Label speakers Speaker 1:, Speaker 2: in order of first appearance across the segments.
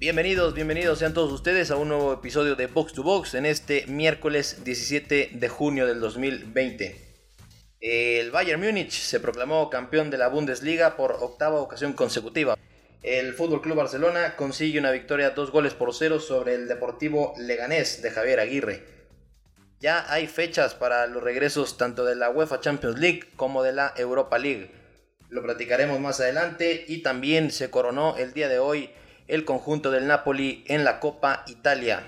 Speaker 1: Bienvenidos, bienvenidos sean todos ustedes a un nuevo episodio de Box to Box en este miércoles 17 de junio del 2020. El Bayern Múnich se proclamó campeón de la Bundesliga por octava ocasión consecutiva. El Fútbol Club Barcelona consigue una victoria dos goles por cero sobre el Deportivo Leganés de Javier Aguirre. Ya hay fechas para los regresos tanto de la UEFA Champions League como de la Europa League. Lo platicaremos más adelante y también se coronó el día de hoy el conjunto del Napoli en la Copa Italia.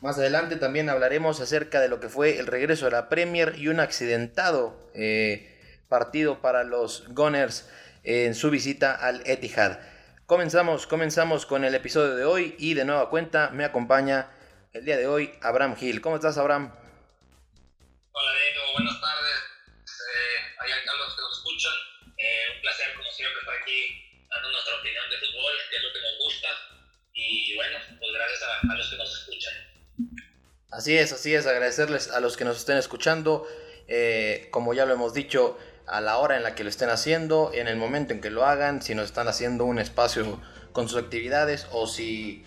Speaker 1: Más adelante también hablaremos acerca de lo que fue el regreso de la Premier y un accidentado eh, partido para los Gunners en su visita al Etihad. Comenzamos, comenzamos con el episodio de hoy y de nueva cuenta me acompaña el día de hoy Abraham Gil. ¿Cómo estás, Abraham?
Speaker 2: Hola, Diego. Buenas tardes. Eh, allá Carlos que nos escuchan. Eh, un placer, como siempre, estar aquí nuestra opinión de fútbol, que es lo que nos gusta. Y bueno, pues gracias a, a los que nos escuchan.
Speaker 1: Así es, así es, agradecerles a los que nos estén escuchando, eh, como ya lo hemos dicho, a la hora en la que lo estén haciendo, en el momento en que lo hagan, si nos están haciendo un espacio con sus actividades o si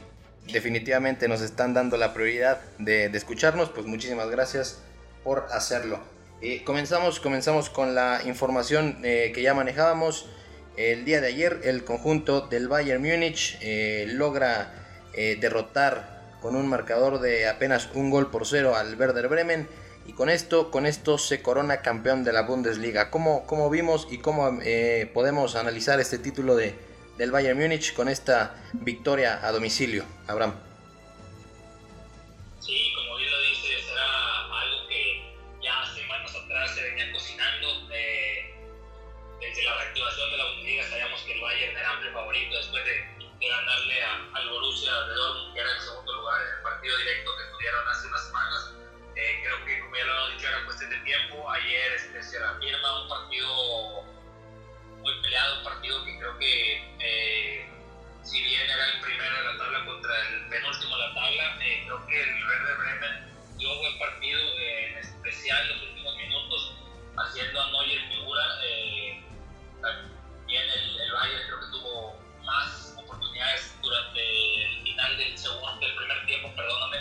Speaker 1: definitivamente nos están dando la prioridad de, de escucharnos, pues muchísimas gracias por hacerlo. Eh, comenzamos, comenzamos con la información eh, que ya manejábamos. El día de ayer el conjunto del Bayern Múnich eh, logra eh, derrotar con un marcador de apenas un gol por cero al Werder Bremen y con esto, con esto se corona campeón de la Bundesliga. ¿Cómo, cómo vimos y cómo eh, podemos analizar este título de, del Bayern Múnich con esta victoria a domicilio, Abraham?
Speaker 2: Al Borussia de Dortmund, que era el segundo lugar en el partido directo que tuvieron hace unas semanas. Eh, creo que, como ya lo hemos dicho, era cuestión de tiempo. Ayer este, se reafirma un partido muy peleado, un partido que creo que, eh, si bien era el primero de la tabla contra el penúltimo de la tabla, eh, creo que el Werder Bremen dio un buen partido, eh, en especial los últimos minutos, haciendo a Neuer figura. Eh, también el, el Bayern creo que tuvo más oportunidades durante el final del segundo, del primer tiempo, perdóname,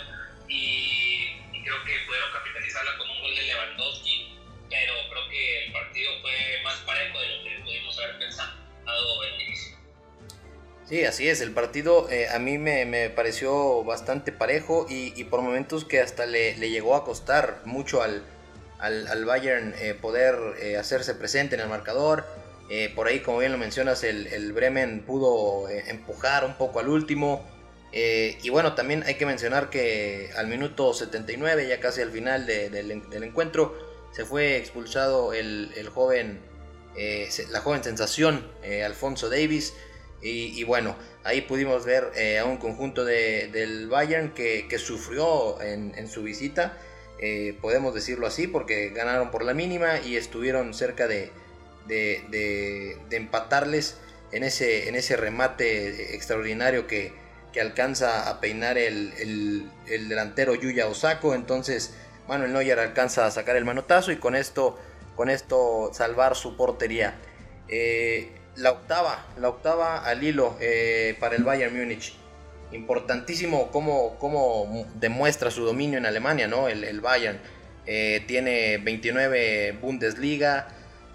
Speaker 2: y, y creo que pudieron capitalizarla con un gol de Lewandowski, pero creo que el partido fue más parejo de lo que pudimos haber pensado en el inicio.
Speaker 1: Sí, así es, el partido eh, a mí me, me, pareció bastante parejo y, y por momentos que hasta le, le, llegó a costar mucho al, al, al Bayern eh, poder eh, hacerse presente en el marcador. Eh, por ahí, como bien lo mencionas, el, el Bremen pudo eh, empujar un poco al último. Eh, y bueno, también hay que mencionar que al minuto 79, ya casi al final de, de, del encuentro, se fue expulsado el, joven, la joven sensación, Alfonso Davis. Y, bueno, ahí pudimos ver eh, a un conjunto de, del Bayern que, sufrió en, su visita, eh, podemos decirlo así, porque ganaron por la mínima y estuvieron cerca de, de empatarles en ese, en ese remate extraordinario que, que alcanza a peinar el, el, el, delantero Yuya Osako. Entonces Manuel Neuer alcanza a sacar el manotazo y con esto, con esto salvar su portería. Eh, la octava, la octava al hilo eh, para el Bayern Múnich. Importantísimo cómo, cómo, demuestra su dominio en Alemania, ¿no? El, el Bayern eh, tiene 29 Bundesliga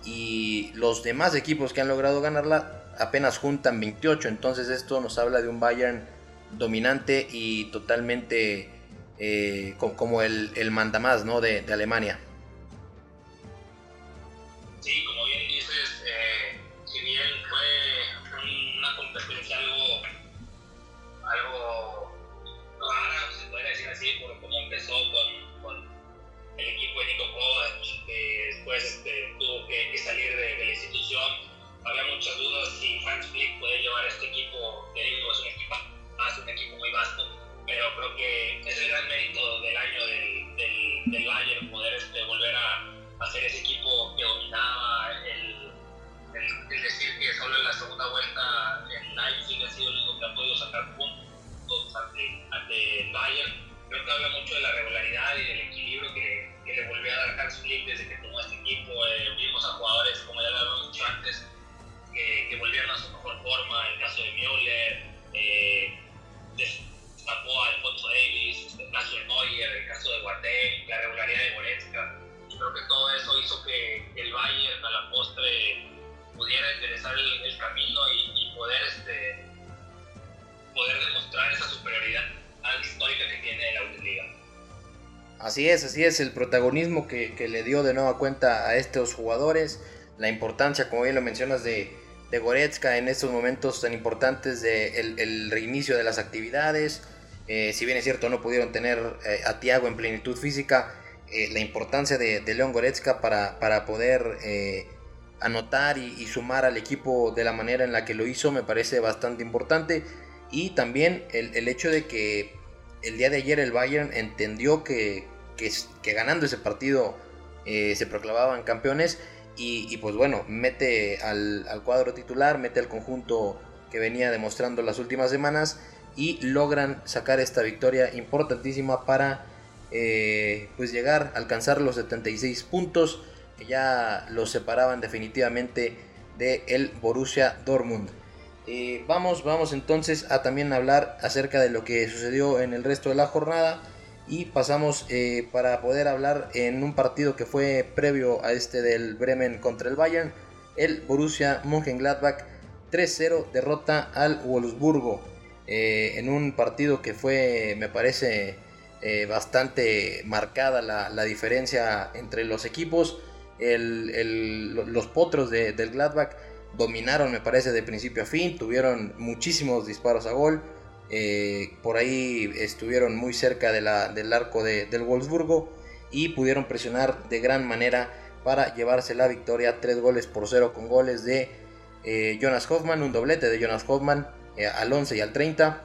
Speaker 1: y los demás equipos que han logrado ganarla apenas juntan 28. Entonces esto nos habla de un Bayern dominante y totalmente eh, como el, el mandamás ¿no? de, Alemania.
Speaker 2: Sí, como bien dices, eh, si bien fue una competencia algo, algo rara, se puede decir así, por cómo empezó con, con, el equipo de Nico Kovac, que después este, tuvo que, salir de, la institución. Había muchas dudas si Hans Flick puede llevar a este equipo, que es un equipo más, un equipo muy vasto, pero creo que es el gran mérito del año del, del, del Bayern poder este, volver a hacer ese equipo que dominaba el, el, el, decir que solo en la segunda vuelta el Leipzig ha sido el único que ha podido sacar puntos ante, ante el Bayern. Creo que habla mucho de la regularidad y del equilibrio que, que le volvió a dar Hans Flick desde que tomó este equipo. Eh,
Speaker 1: Así es, así es, el protagonismo que, le dio de nueva cuenta a estos jugadores, la importancia, como bien lo mencionas, de, Goretzka en estos momentos tan importantes de el, reinicio de las actividades. Eh, si bien es cierto, no pudieron tener eh, a Tiago en plenitud física, eh, la importancia de, de, León Goretzka para, para poder anotar y, sumar al equipo de la manera en la que lo hizo me parece bastante importante. Y también el, el hecho de que el día de ayer el Bayern entendió que, que, ganando ese partido se proclamaban campeones y, pues bueno, mete al, cuadro titular, mete al conjunto que venía demostrando las últimas semanas y logran sacar esta victoria importantísima para eh, pues llegar a alcanzar los 76 puntos que ya los separaban definitivamente de el Borussia Dortmund. Eh, vamos, vamos entonces a también hablar acerca de lo que sucedió en el resto de la jornada y pasamos eh, para poder hablar en un partido que fue previo a este del Bremen contra el Bayern, el Borussia Mönchengladbach 3-0 derrota al Wolfsburgo eh, en un partido que fue, me parece, eh, bastante marcada la, diferencia entre los equipos. los potros del Gladbach dominaron, me parece, de principio a fin, tuvieron muchísimos disparos a gol. Eh, por ahí estuvieron muy cerca de del arco del Wolfsburgo y pudieron presionar de gran manera para llevarse la victoria. Tres goles por cero con goles de eh, Jonas Hoffman, un doblete de Jonas Hoffman eh, al 11 y al 30.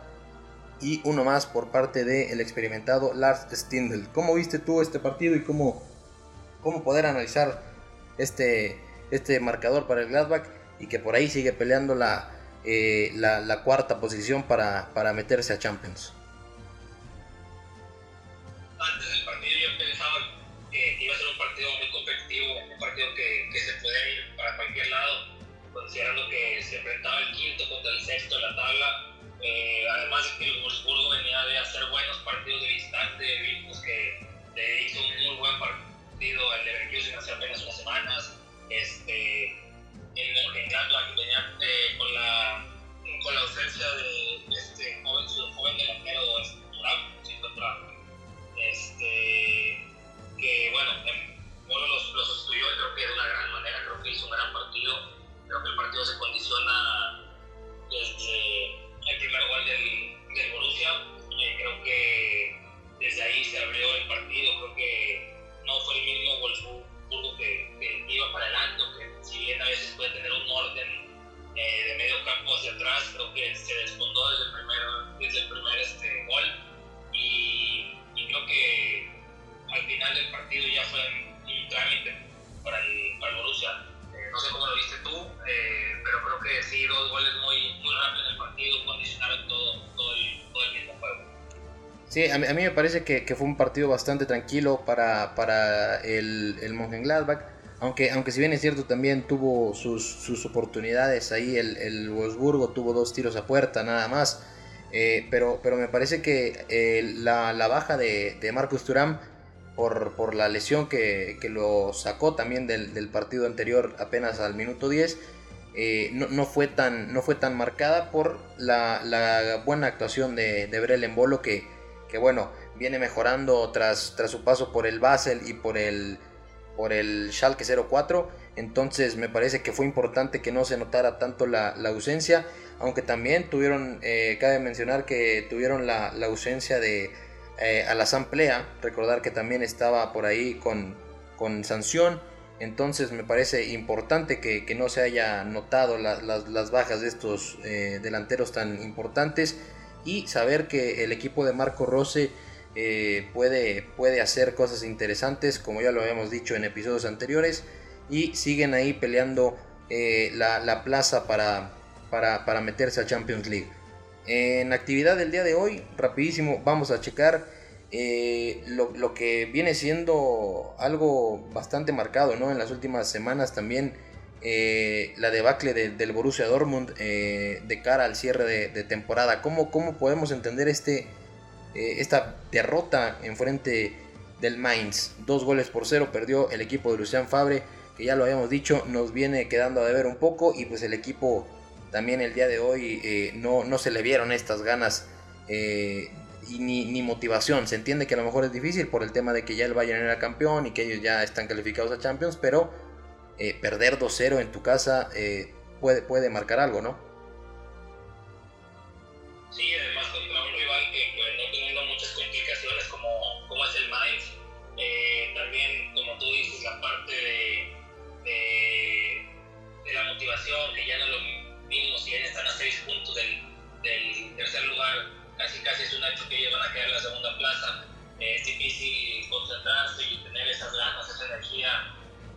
Speaker 1: Y uno más por parte del experimentado Lars Stindl. ¿Cómo viste tú este partido y cómo, cómo poder analizar este, este marcador para el Gladbach? Y que por ahí sigue peleando la, eh, la, cuarta posición para, para meterse a Champions.
Speaker 2: Antes del partido yo pensaba que iba a ser un partido muy competitivo, un partido que, que se puede ir para cualquier lado, considerando que se enfrentaba el quinto contra el sexto de la tabla. Eh, además de que el Wolfsburgo venía de hacer buenos partidos de distante, vimos que le hizo un muy buen partido al Leverkusen hace apenas unas semanas. Este, en, en venía eh, con, la, con la ausencia de este joven, su joven delantero estructural, este, que bueno, bueno los, los estudió y creo que de una gran manera, creo que hizo un gran partido, creo que el partido se condiciona desde el primer gol del, del Borussia, eh, creo que desde ahí se abrió el partido, creo que no fue el mismo Wolfsburgo que, que iba para adelante, que si bien a veces puede tener un orden eh, de medio campo hacia atrás, creo que se desfondó desde el primer, desde el primer este, gol y, creo que al final del partido ya fue un trámite para el, para Borussia. Eh, no sé cómo lo viste tú, eh, pero creo que sí, dos goles muy, muy rápidos en el partido condicionaron
Speaker 1: Sí, a mí, me parece que, que, fue un partido bastante tranquilo para, para el, el Mönchengladbach. Aunque, aunque si bien es cierto, también tuvo sus, oportunidades ahí. El, el, Wolfsburgo tuvo dos tiros a puerta nada más. Eh, pero, pero me parece que eh, la, baja de, de Marcus Thuram por, por la lesión que, lo sacó también del, partido anterior apenas al minuto 10, eh, no, fue tan, no fue tan marcada por la, buena actuación de, de Brel Bolo que, que bueno, viene mejorando tras, tras su paso por el Basel y por el por el Schalke 04. Entonces me parece que fue importante que no se notara tanto la, ausencia. Aunque también tuvieron, eh, cabe mencionar que tuvieron la, ausencia de eh, Alazán Plea. Recordar que también estaba por ahí con, con sanción. Entonces me parece importante que, no se haya notado las, bajas de estos eh, delanteros tan importantes. Y saber que el equipo de Marco Rose eh, puede, puede hacer cosas interesantes, como ya lo habíamos dicho en episodios anteriores, y siguen ahí peleando eh, la, plaza para, para, meterse a Champions League. En actividad del día de hoy, rapidísimo, vamos a checar eh, lo, que viene siendo algo bastante marcado ¿no? en las últimas semanas también. La debacle del Borussia Dortmund de cara al cierre de, temporada. ¿Cómo, ¿Cómo podemos entender este, eh, esta derrota en frente del Mainz. Dos goles por cero perdió el equipo de Lucian Fabre que ya lo habíamos dicho, nos viene quedando a deber un poco y pues el equipo también el día de hoy eh, no, no, se le vieron estas ganas eh, y ni, ni, motivación. Se entiende que a lo mejor es difícil por el tema de que ya el Bayern era campeón y que ellos ya están calificados a Champions, pero eh, perder 2-0 en tu casa puede, puede marcar algo, ¿no?
Speaker 2: Sí, además contra un rival que pues, no teniendo muchas complicaciones como, como es el Mainz. también, como tú dices, la parte de, de, la motivación, que ya no lo mínimo si bien están a seis puntos del, del, tercer lugar, casi casi es un hecho que ellos van a quedar en la segunda plaza. Eh, es difícil concentrarse y tener esas ganas, esa energía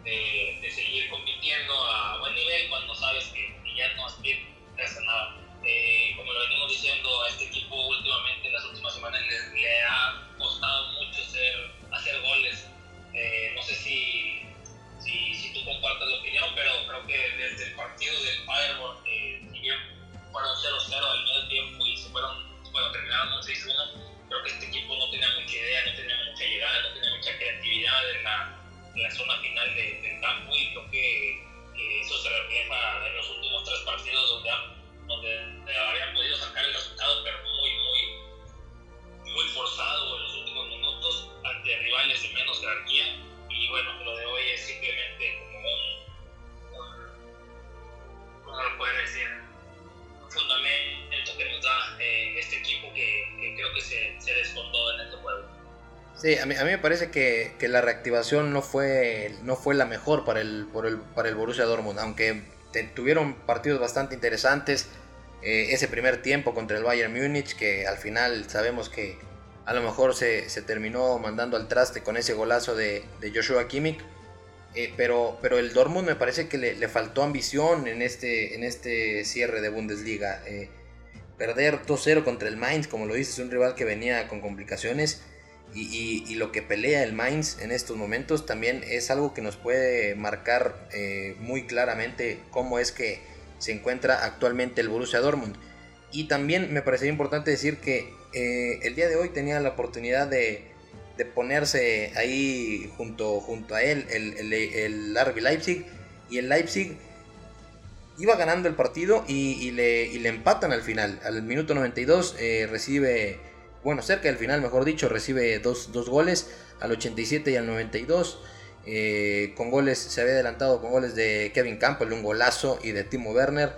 Speaker 2: de, de, seguir compitiendo a buen nivel cuando sabes que, ya no aspiras a nada. Eh, como lo venimos diciendo, a este equipo últimamente, en las últimas semanas, le, le ha costado mucho hacer, hacer goles. Eh, no sé si si, si tú compartes la opinión, pero creo que desde el partido del Fireball, eh, si bien fueron 0-0 al medio tiempo y se fueron, bueno, terminaron 6-1, creo que este equipo no tenía mucha idea, no tenía mucha llegada, no tenía mucha creatividad en la, la zona final de, del campo y creo que, eso se refleja en los últimos tres partidos donde, donde habían podido sacar el resultado, pero muy, muy, muy forzado
Speaker 1: A mí, a mí me parece que, que, la reactivación no fue, no fue la mejor para el, por el, para el Borussia Dortmund, aunque tuvieron partidos bastante interesantes. Eh, ese primer tiempo contra el Bayern Múnich, que al final sabemos que a lo mejor se, se, terminó mandando al traste con ese golazo de, de Joshua Kimmich. Eh, pero, pero el Dortmund me parece que le, le, faltó ambición en este, en este cierre de Bundesliga. Eh, perder 2-0 contra el Mainz, como lo dices, es un rival que venía con complicaciones. Y, lo que pelea el Mainz en estos momentos también es algo que nos puede marcar eh, muy claramente cómo es que se encuentra actualmente el Borussia Dortmund. Y también me parecería importante decir que eh, el día de hoy tenía la oportunidad de, ponerse ahí junto, junto a él el, el, el RB Leipzig y el Leipzig iba ganando el partido y, le, le, empatan al final. Al minuto 92 eh, recibe, bueno, cerca del final, mejor dicho, recibe dos, dos goles al 87 y al 92. Eh, con goles, se había adelantado con goles de Kevin Campbell, un golazo, y de Timo Werner.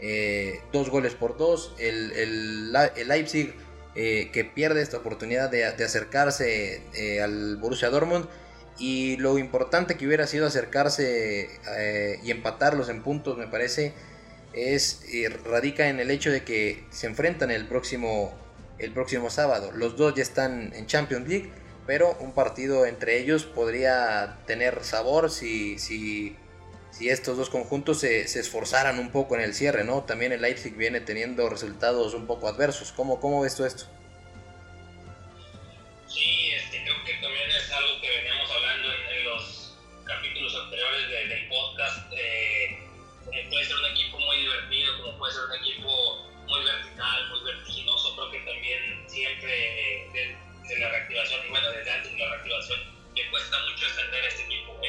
Speaker 1: Eh, dos goles por dos. El, el, el Leipzig eh, que pierde esta oportunidad de, de acercarse al Borussia Dortmund y lo importante que hubiera sido acercarse y empatarlos en puntos me parece es radica en el hecho de que se enfrentan el próximo el próximo sábado los dos ya están en Champions League pero un partido entre ellos podría tener sabor si, si, si estos dos conjuntos se, se, esforzaran un poco en el cierre, ¿no? También el Leipzig viene teniendo resultados un poco adversos. ¿Cómo, cómo ves tú esto?
Speaker 2: Sí, este, creo que también es algo que veníamos hablando en, en los capítulos anteriores de, del podcast. Eh, puede ser un equipo muy divertido, como puede ser un equipo cuesta mucho extender a este equipo.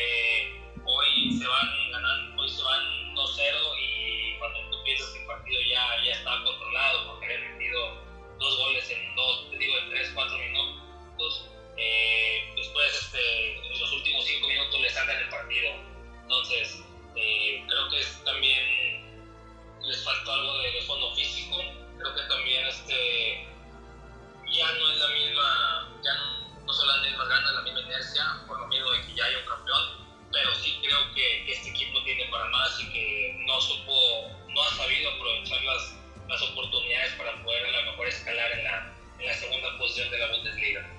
Speaker 2: Hoy se van ganando, hoy se van 2-0 y cuando tú piensas que el partido ya, ya está controlado porque habían metido dos goles en dos, digo en 3-4 minutos, eh, después este, en los últimos 5 minutos le sacan el partido. Entonces, eh, creo que es, también les faltó algo de, de, fondo físico, creo que también este, ya no es la misma, ya no, no son las mismas ganas, la misma inercia, por lo miedo de que ya haya un campeón pero sí creo que, que, este equipo tiene para más y que no supo, no ha sabido aprovechar las, las oportunidades para poder a lo mejor escalar en la, en la segunda posición de la Bundesliga.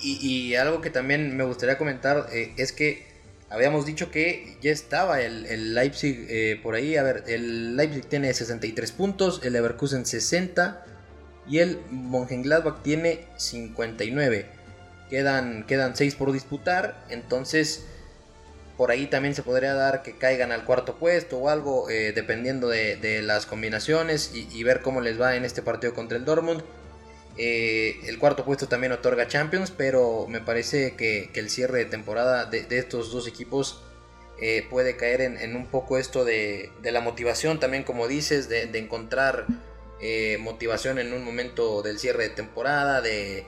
Speaker 1: Y, y algo que también me gustaría comentar eh, es que habíamos dicho que ya estaba el, el Leipzig eh, por ahí. A ver, el Leipzig tiene 63 puntos, el Leverkusen 60 y el Mönchengladbach tiene 59. Quedan, quedan 6 por disputar, entonces por ahí también se podría dar que caigan al cuarto puesto o algo, eh, dependiendo de, de, las combinaciones y, ver cómo les va en este partido contra el Dortmund. Eh, el cuarto puesto también otorga Champions, pero me parece que, el cierre de temporada de, de estos dos equipos eh, puede caer en, un poco esto de, la motivación, también como dices, de, encontrar motivación en un momento del cierre de temporada, de,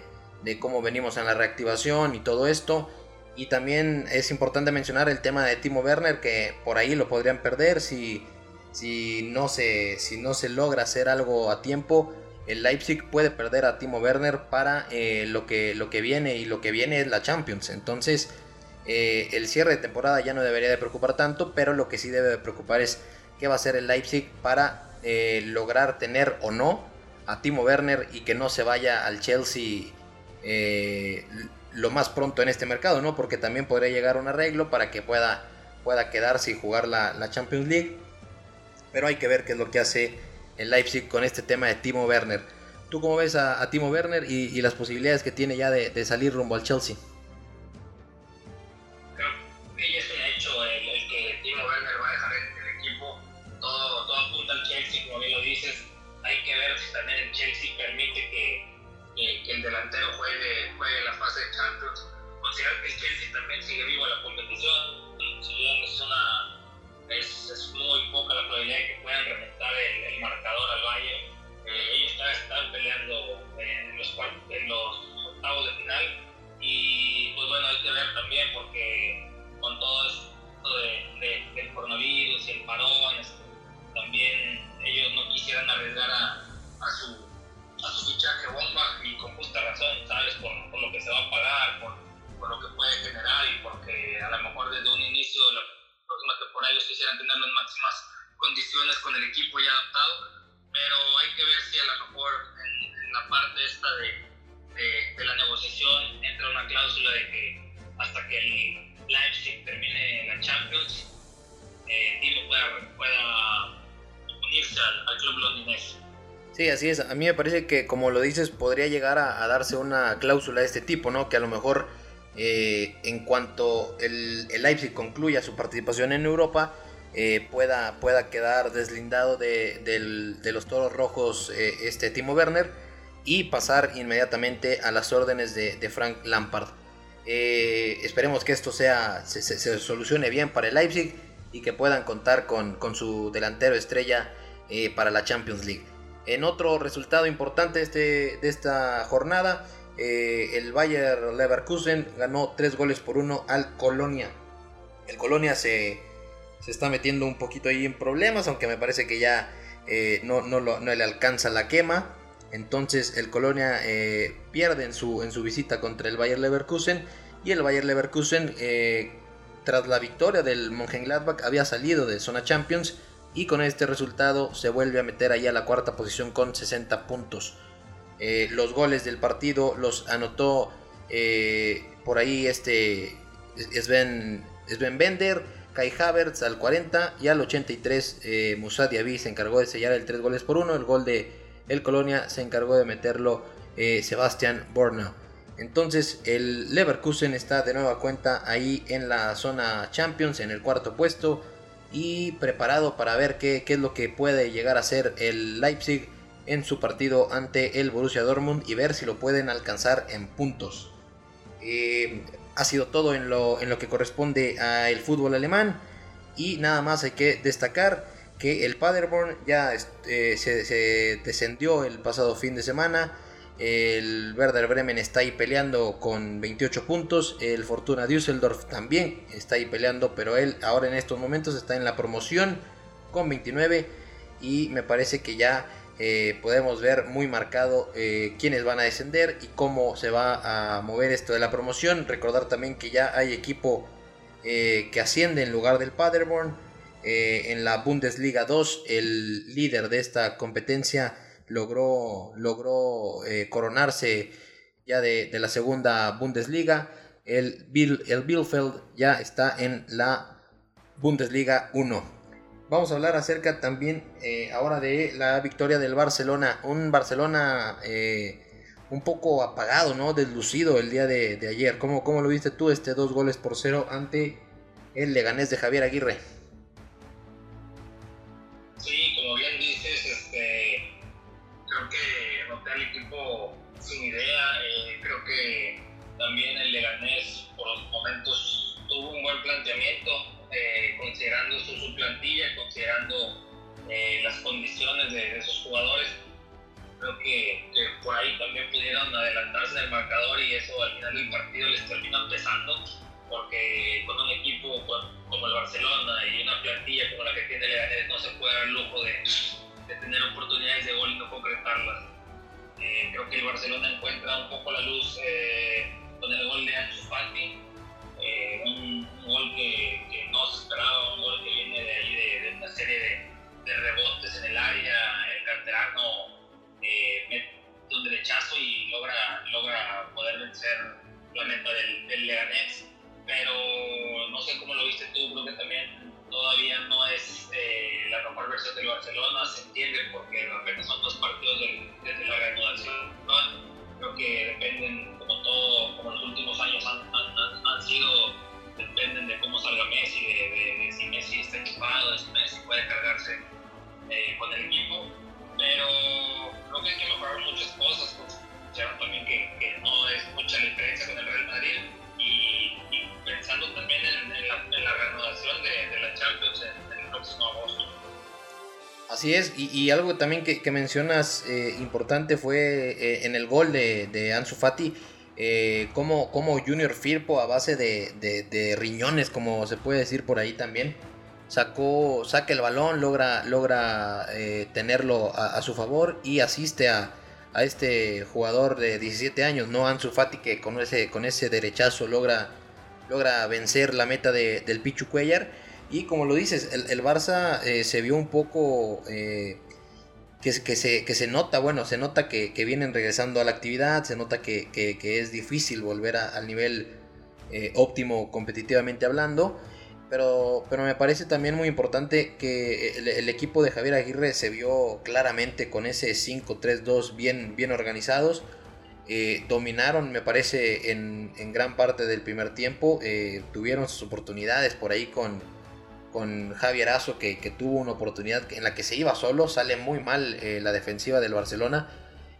Speaker 1: cómo venimos en la reactivación y todo esto. Y también es importante mencionar el tema de Timo Werner, que por ahí lo podrían perder si, si, no, se, si no se logra hacer algo a tiempo. El Leipzig puede perder a Timo Werner para eh, lo, que, lo que viene y lo que viene es la Champions. Entonces eh, el cierre de temporada ya no debería de preocupar tanto, pero lo que sí debe de preocupar es qué va a hacer el Leipzig para eh, lograr tener o no a Timo Werner y que no se vaya al Chelsea eh, lo más pronto en este mercado, ¿no? Porque también podría llegar un arreglo para que pueda, pueda quedarse y jugar la, Champions League. Pero hay que ver qué es lo que hace el Leipzig con este tema de Timo Werner. ¿Tú cómo ves a, Timo Werner y, las posibilidades que tiene ya de salir rumbo al Chelsea?
Speaker 2: En los octavos de final. Y pues bueno, hay que ver también porque con todo esto de, de, del coronavirus y el parón, este, también ellos no quisieran arriesgar a, a su a su fichaje bomba y con justa razón, ¿sabes? Por, por lo que se va a pagar, por, por, lo que puede generar y porque a lo mejor desde un inicio de la próxima temporada ellos quisieran tener las máximas condiciones con el equipo ya adaptado, pero hay que ver si a lo mejor en, la parte esta de, de, la negociación entra una cláusula de que hasta que el Leipzig termine la Champions, eh, Timo pueda, pueda unirse al, al club londinense.
Speaker 1: Sí, así es. A mí me parece que, como lo dices, podría llegar a, darse una cláusula de este tipo, ¿no? Que a lo mejor eh, en cuanto el, Leipzig concluya su participación en Europa, eh, pueda, pueda quedar deslindado de, los toros rojos eh, este Timo Werner y pasar inmediatamente a las órdenes de, Frank Lampard. esperemos que esto sea, se, solucione bien para el Leipzig y que puedan contar con, con su delantero estrella para la Champions League. En otro resultado importante este, de esta jornada, eh, el Bayer Leverkusen ganó 3 goles por 1 al Colonia. El Colonia se, está metiendo un poquito ahí en problemas, aunque me parece que ya eh, no, le alcanza la quema. Entonces el Colonia eh, pierde en su, en su visita contra el Bayer Leverkusen. Y el Bayer Leverkusen, tras la victoria del Mönchengladbach, había salido de zona Champions y con este resultado se vuelve a meter ahí a la cuarta posición con 60 puntos. Eh, los goles del partido los anotó eh, por ahí este Sven, Bender, Kai Havertz al 40 y al 83 eh, Musa Diaby se encargó de sellar el 3 goles por 1. El gol de el Colonia se encargó de meterlo eh, Sebastian Borna. Entonces el Leverkusen está de nueva cuenta ahí en la zona Champions en el cuarto puesto y preparado para ver qué, es lo que puede llegar a ser el Leipzig en su partido ante el Borussia Dortmund y ver si lo pueden alcanzar en puntos. Eh, ha sido todo en lo, en lo que corresponde al fútbol alemán y nada más hay que destacar que el Paderborn ya este, se descendió el pasado fin de semana el Werder Bremen está ahí peleando con 28 puntos. El Fortuna Düsseldorf también está ahí peleando, pero él ahora en estos momentos está en la promoción con 29. Y me parece que ya eh, podemos ver muy marcado eh, quiénes van a descender y cómo se va a mover esto de la promoción. Recordar también que ya hay equipo eh, que asciende en lugar del Paderborn. En la Bundesliga 2, el líder de esta competencia logró, logró eh, coronarse ya de, la segunda Bundesliga. El, Bill, el Bielefeld ya está en la Bundesliga 1. Vamos a hablar acerca también eh, ahora de la victoria del Barcelona. Un Barcelona eh, un poco apagado, ¿no? Deslucido el día de, ayer. ¿Cómo, ¿Cómo, lo viste tú este dos goles por cero ante el Leganés de Javier Aguirre?
Speaker 2: También el Leganés por los momentos tuvo un buen planteamiento. Eh, plantilla, considerando eh, las condiciones de, esos jugadores. Creo que, por ahí también pudieron adelantarse en el marcador y eso al final del partido les termina pesando, porque con un equipo como el Barcelona y una plantilla como la que tiene Leganés no se puede dar el lujo de, de tener oportunidades de gol y no concretarlas. Eh, creo que el Barcelona encuentra un poco la luz con el gol de Ansu Fati, eh, un, gol que, no se esperaba, un gol que viene de ahí de, una serie de, rebotes en el área, el canterano mete un derechazo y logra, logra poder vencer la meta del, del Leganés, pero no sé cómo lo viste tú, creo que también todavía no es eh, la mejor versión del Barcelona, se entiende porque apenas son dos partidos desde la reanudación. Creo que dependen, como todo, como los últimos años han, han, sido, dependen de cómo salga Messi, de, si Messi está equipado, de si Messi puede cargarse eh, con el equipo. Pero creo que hay que mejorar muchas cosas. ya también que, que no es mucha diferencia con el Real Madrid pensando también en, la, reanudación de, la Champions en, el próximo agosto.
Speaker 1: Así es, y, algo también que, mencionas eh, importante fue eh, en el gol de, de Ansu Fati, eh, como, como, Junior Firpo a base de, riñones, como se puede decir por ahí también, sacó, saca el balón, logra, logra tenerlo a, su favor y asiste a, a, este jugador de 17 años, no Ansu Fati, que con ese, con ese derechazo logra logra vencer la meta de, del Pichu Cuellar. Y como lo dices, el, Barça eh, se vio un poco eh, que, que, se, que, se, nota, bueno, se nota que, vienen regresando a la actividad, se nota que, es difícil volver al nivel eh, óptimo competitivamente hablando. Pero, pero me parece también muy importante que el, equipo de Javier Aguirre se vio claramente con ese 5-3-2 bien, bien organizados eh, dominaron, me parece, en, gran parte del primer tiempo. Eh, tuvieron sus oportunidades por ahí con, con Javier Azo, que, tuvo una oportunidad en la que se iba solo. Sale muy mal eh, la defensiva del Barcelona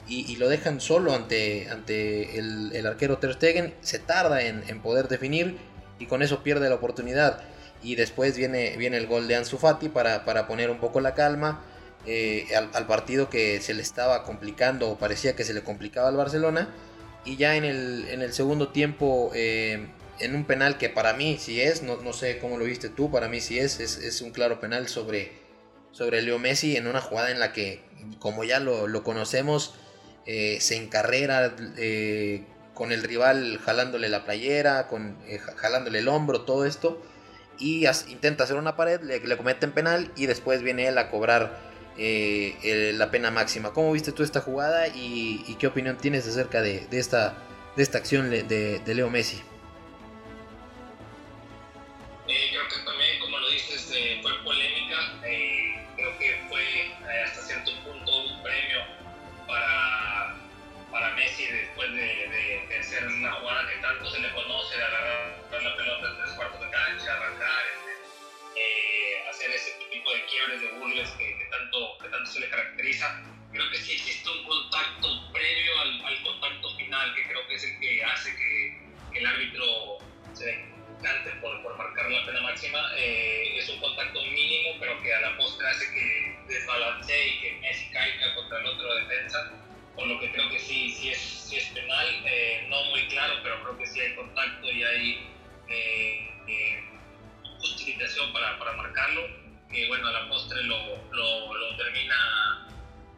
Speaker 1: y, lo dejan solo ante, ante el, arquero Ter Stegen. Se tarda en, poder definir y con eso pierde la oportunidad. Y después viene, viene el gol de Ansu Fati para, para poner un poco la calma. Eh, al, partido que se le estaba complicando o parecía que se le complicaba al Barcelona. Y ya en el, en el segundo tiempo, eh, en un penal que para mí sí es, no, no, sé cómo lo viste tú, para mí sí es, es, un claro penal sobre, sobre Leo Messi en una jugada en la que, como ya lo, conocemos, eh, se encarrera con el rival jalándole la playera, con, jalándole el hombro, todo esto. Y intenta hacer una pared, le, le cometen penal y después viene él a cobrar eh, la pena máxima. ¿Cómo viste tú esta jugada y, qué opinión tienes acerca de, esta, de esta acción de, Leo Messi?
Speaker 2: Que desbalancee y que Messi caiga contra el otro defensa. Por lo que creo que sí, sí, es, sí es penal, eh, no muy claro, pero creo que sí hay contacto y hay eh, justificación para, para marcarlo que bueno, a la postre lo, lo, lo, termina,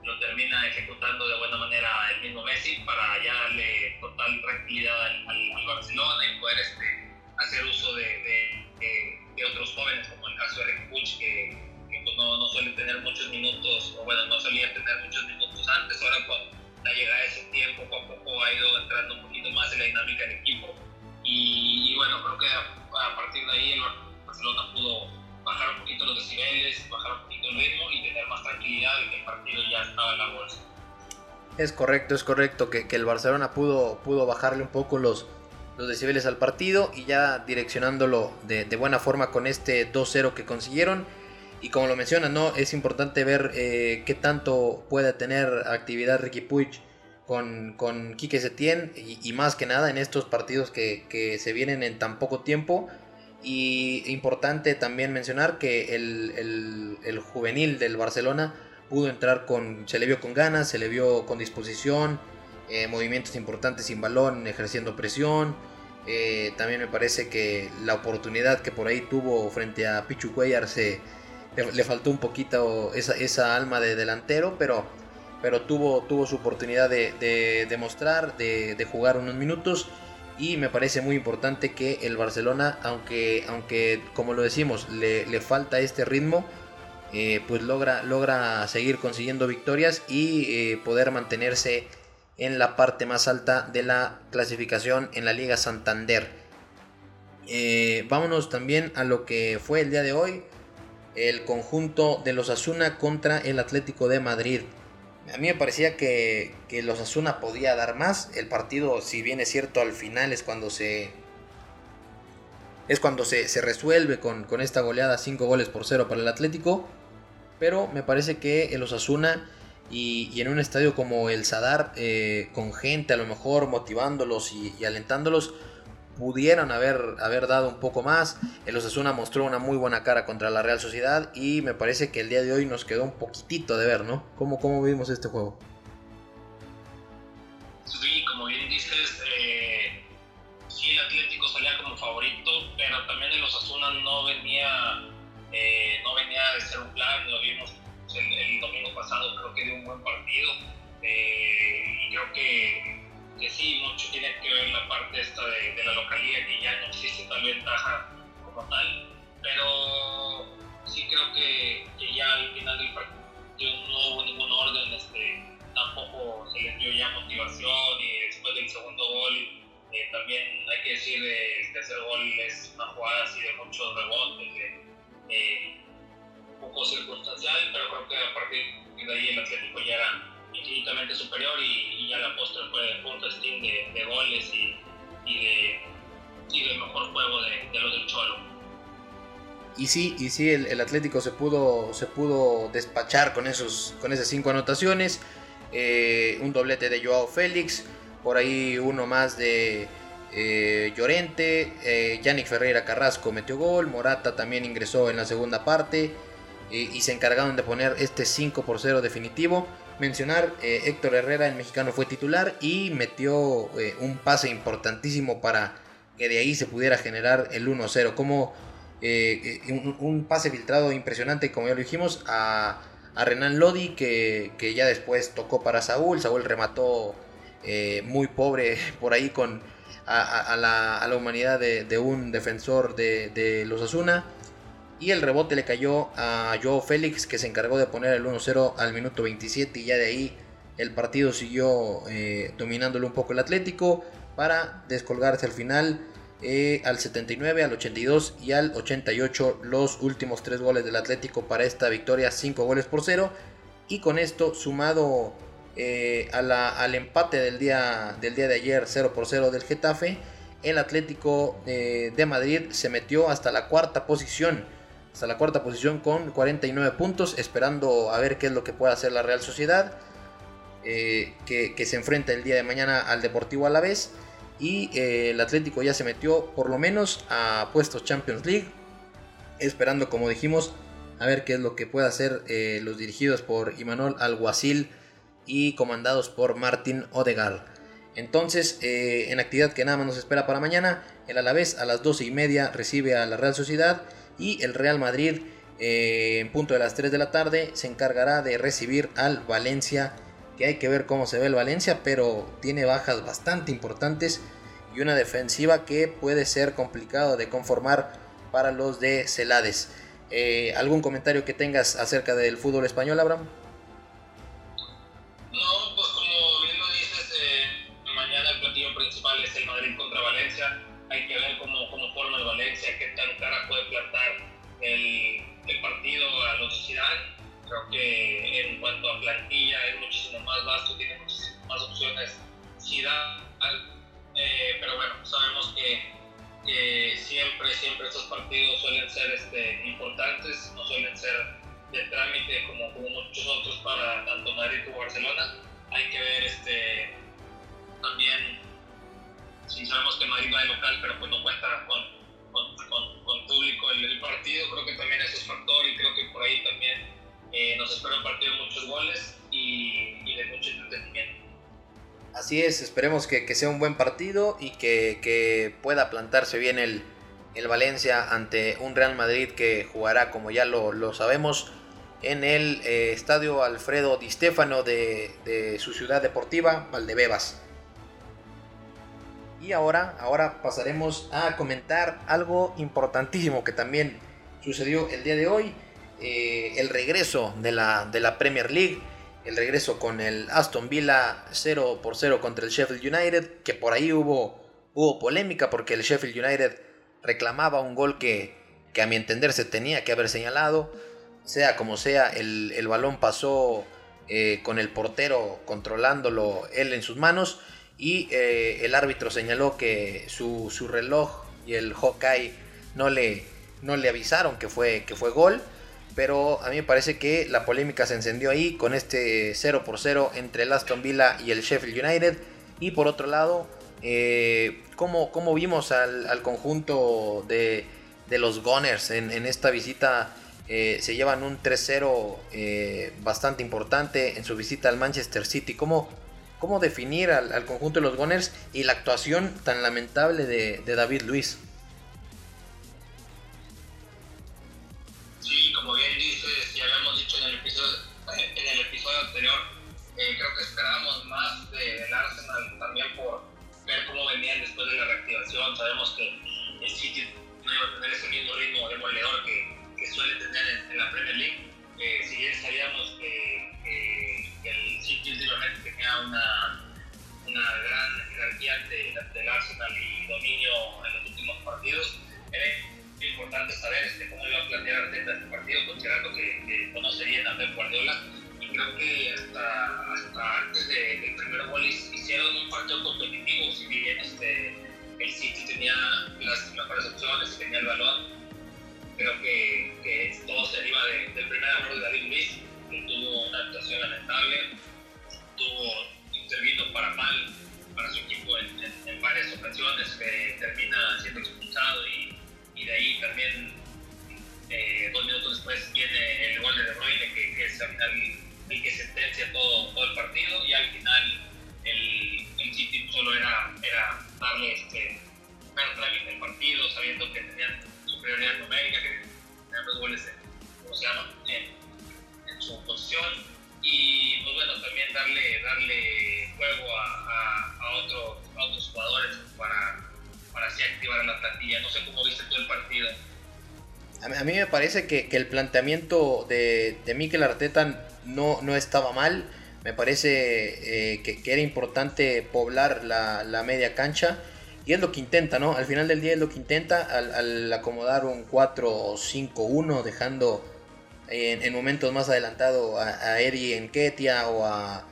Speaker 2: lo termina ejecutando de buena manera el mismo Messi para ya darle total tranquilidad al, al, Barcelona y poder este, hacer uso de, de, de, otros jóvenes, como el caso de Puch, que, pues no, no, suele tener muchos minutos, o bueno, no solía tener muchos minutos antes, ahora con la llegada de ese tiempo, poco a poco ha ido entrando un poquito más en la dinámica del equipo. Y, y bueno, creo que a, a partir de ahí el Barcelona pudo bajar un poquito los decibeles, bajar un poquito el ritmo y tener más tranquilidad y que el partido ya estaba en la bolsa.
Speaker 1: Es correcto, es correcto que, que el Barcelona pudo, pudo bajarle un poco los, los decibeles al partido y ya direccionándolo de, de buena forma con este 2-0 que consiguieron. Y como lo menciona, ¿no? es importante ver eh, qué tanto puede tener actividad Ricky Puig con, con Quique Setién y, más que nada en estos partidos que, que se vienen en tan poco tiempo Y importante también mencionar que el, el, juvenil del Barcelona pudo entrar con, se le vio con ganas, se le vio con disposición, eh, movimientos importantes sin balón, ejerciendo presión. Eh, también me parece que la oportunidad que por ahí tuvo frente a Pichu Cuellar se, le, faltó un poquito esa, esa, alma de delantero, pero, pero tuvo, tuvo su oportunidad de, de demostrar, de, de jugar unos minutos y me parece muy importante que el Barcelona, aunque, aunque como lo decimos, le, falta este ritmo, eh, pues logra, logra seguir consiguiendo victorias y eh, poder mantenerse en la parte más alta de la clasificación en la Liga Santander. Eh, vámonos también a lo que fue el día de hoy, el conjunto de los Asuna contra el Atlético de Madrid. A mí me parecía que, los Asuna podía dar más. El partido, si bien es cierto, al final es cuando se. Es cuando se, resuelve con, esta goleada 5 goles por 0 para el Atlético. Pero me parece que el Osasuna y, y en un estadio como el Sadar, eh, con gente a lo mejor motivándolos y alentándolos, pudieran haber, haber dado un poco más. El Osasuna mostró una muy buena cara contra la Real Sociedad y me parece que el día de hoy nos quedó un poquitito de ver, ¿no? ¿Cómo, cómo vimos este juego?
Speaker 2: Sí, como bien dices, eh, sí, el Atlético salía como favorito, pero también el Osasuna no venía, eh, no venía de ser un plan, lo vimos el, domingo pasado, creo que dio un buen partido. Eh, y creo que que sí, mucho tiene que ver la parte esta de, de la localidad, que ya no existe tal ventaja como tal, pero sí creo que, que ya al final del partido no hubo ningún orden, este, tampoco se les dio ya motivación y después del segundo gol eh, también hay que decir el tercer gol es una jugada así de muchos rebotes, eh, un poco circunstancial, pero creo que a partir de ahí el Atlético ya era infinitamente superior y, ya la postre fue un festín de, de, goles y, y, de, y de mejor juego de, de lo del Cholo.
Speaker 1: Y sí, y sí, el, el, Atlético se pudo, se pudo despachar con, esos, con esas cinco anotaciones. Eh, un doblete de Joao Félix, por ahí uno más de eh, Llorente, eh, Yannick Ferreira Carrasco metió gol, Morata también ingresó en la segunda parte eh, y se encargaron de poner este 5 por 0 definitivo mencionar, eh, Héctor Herrera, el mexicano, fue titular y metió eh, un pase importantísimo para que de ahí se pudiera generar el 1-0. Como eh, un, pase filtrado impresionante, como ya lo dijimos, a, Renan Lodi, que, ya después tocó para Saúl. Saúl remató muy pobre por ahí con a, la, humanidad de, un defensor de, de los Asuna y el rebote le cayó a Joe Félix que se encargó de poner el 1-0 al minuto 27 y ya de ahí el partido siguió eh, dominándolo un poco el Atlético para descolgarse al final eh, al 79, al 82 y al 88 los últimos tres goles del Atlético para esta victoria 5 goles por 0 y con esto sumado eh, al empate del día, del día de ayer 0 por 0 del Getafe el Atlético de Madrid se metió hasta la cuarta posición hasta la cuarta posición con 49 puntos, esperando a ver qué es lo que puede hacer la Real Sociedad, eh, que, se enfrenta el día de mañana al Deportivo Alavés. Y eh, el Atlético ya se metió por lo menos a puestos Champions League, esperando, como dijimos, a ver qué es lo que puede hacer eh, los dirigidos por Imanol Alguacil y comandados por Martín Odegar. Entonces, en actividad que nada más nos espera para mañana, el Alavés a las 12 y media recibe a la Real Sociedad y el Real Madrid eh, en punto de las 3 de la tarde se encargará de recibir al Valencia que hay que ver cómo se ve el Valencia pero tiene bajas bastante importantes y una defensiva que puede ser complicado de conformar para los de Celades. Eh, ¿Algún comentario que tengas acerca del fútbol español, Abraham?
Speaker 2: No, el, el partido a los de Creo que en cuanto a plantilla es muchísimo más vasto, tiene muchísimas más opciones Zidane, eh, pero bueno, sabemos que, que, siempre, siempre estos partidos suelen ser este, importantes, no suelen ser de trámite como, como muchos otros para tanto Madrid como Barcelona. Hay que ver este, también sí sabemos que Madrid va de local, pero pues no cuenta con, con, con, público el, el, partido, creo que también eso es factor y creo que por ahí también eh, nos espera un partido de muchos goles y, de mucho entretenimiento.
Speaker 1: Así es, esperemos que, sea un buen partido y que, pueda plantarse bien el, el, Valencia ante un Real Madrid que jugará, como ya lo, sabemos, en el eh, estadio Alfredo Di Stéfano de su ciudad deportiva, Valdebebas. Y ahora, ahora pasaremos a comentar algo importantísimo que también sucedió el día de hoy. Eh, el regreso de la, de la Premier League. El regreso con el Aston Villa 0 por 0 contra el Sheffield United. Que por ahí hubo, hubo polémica porque el Sheffield United reclamaba un gol que, que a mi entender se tenía que haber señalado. Sea como sea, el, el balón pasó eh, con el portero controlándolo él en sus manos y eh, el árbitro señaló que su, reloj y el Hawkeye no le, no le avisaron que fue, que fue gol. Pero a mí me parece que la polémica se encendió ahí con este 0 por 0 entre el Aston Villa y el Sheffield United. Y por otro lado, eh, ¿cómo, vimos al, conjunto de, los Gunners en, esta visita? Eh, se llevan un 3-0 eh, bastante importante en su visita al Manchester City. ¿Cómo, cómo definir al, conjunto de los Gunners y la actuación tan lamentable de, David Luis.
Speaker 2: Sí, como bien dices, ya habíamos dicho en el episodio, anterior, eh, creo que esperábamos más del Arsenal también por ver cómo venían después de la reactivación. Sabemos que el City no iba a tener ese mismo ritmo demoledor que, que suele tener en, la Premier League. Eh, si bien sabíamos que el City últimamente tenía una, una gran jerarquía ante, el Arsenal y dominio en los últimos partidos. Era importante saber este, cómo iba a plantear Arteta este partido, considerando que, que conoce bien a Pep Guardiola. Y creo que hasta, hasta antes del de primer gol hicieron un partido competitivo, si bien este, el City tenía las mejores opciones, tenía el balón. Creo que, que todo se deriva del primer error de David Luiz tuvo una actuación lamentable, tuvo, intervino para mal para su equipo en, varias ocasiones, termina siendo expulsado y, de ahí también eh, dos minutos después viene el gol de De Bruyne que, que es el que sentencia todo, el partido y al final el, el City solo era, darle este, dar trámite al partido sabiendo que tenían superioridad numérica, que tenían los goles, ¿cómo se llama? su posición y pues bueno, también darle, darle juego a, a, otros, otros jugadores para, para así activar a la plantilla. No sé cómo viste tú el partido.
Speaker 1: A mí me parece que, que el planteamiento de, de Mikel Arteta no, no estaba mal. Me parece eh, que, que, era importante poblar la, la, media cancha. Y es lo que intenta, ¿no? Al final del día es lo que intenta al acomodar un 4-5-1, dejando en, momentos más adelantados a, a Eri Enketia o a,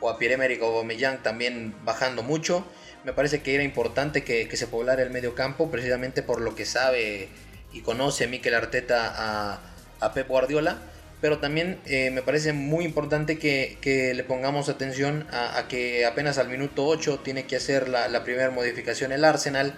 Speaker 1: o a Pierre-Emerick Aubameyang también bajando mucho. Me parece que era importante que, se poblara el medio campo precisamente por lo que sabe y conoce Mikel Arteta a, a Pep Guardiola. Pero también eh, me parece muy importante que, le pongamos atención a, que apenas al minuto 8 tiene que hacer la, primera modificación el Arsenal.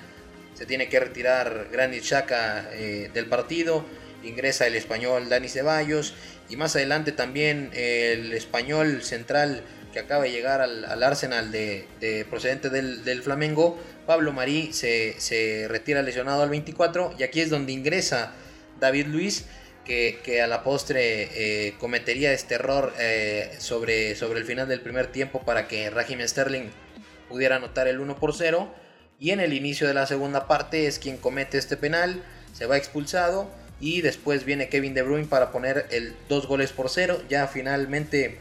Speaker 1: Se tiene que retirar Granit Xhaka eh, del partido ingresa el español Dani Ceballos y más adelante también el español central que acaba de llegar al, Arsenal de, procedente del, Flamengo, Pablo Marí se, retira lesionado al 24 y aquí es donde ingresa David Luis que, a la postre eh, cometería este error eh, sobre, sobre el final del primer tiempo para que Raheem Sterling pudiera anotar el 1 por 0 y en el inicio de la segunda parte es quien comete este penal, se va expulsado y después viene Kevin De Bruyne para poner el 2 goles por 0. Ya finalmente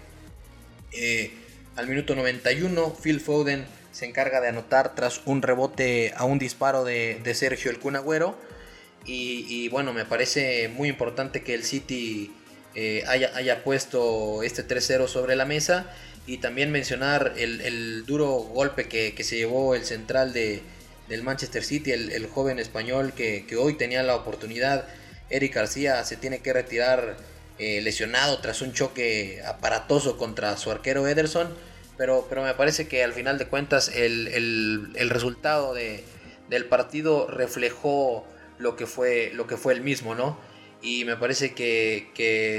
Speaker 1: eh, al minuto 91 Phil Foden se encarga de anotar tras un rebote a un disparo de, Sergio El Cunagüero. Y, bueno, me parece muy importante que el City eh, haya, puesto este 3-0 sobre la mesa. Y también mencionar el, duro golpe que, se llevó el central de, del Manchester City, el, joven español que, que hoy tenía la oportunidad Eric García se tiene que retirar eh, lesionado tras un choque aparatoso contra su arquero Ederson. Pero, pero me parece que al final de cuentas el, resultado de, del partido reflejó lo que fue, lo que fue el mismo, ¿no? Y me parece que,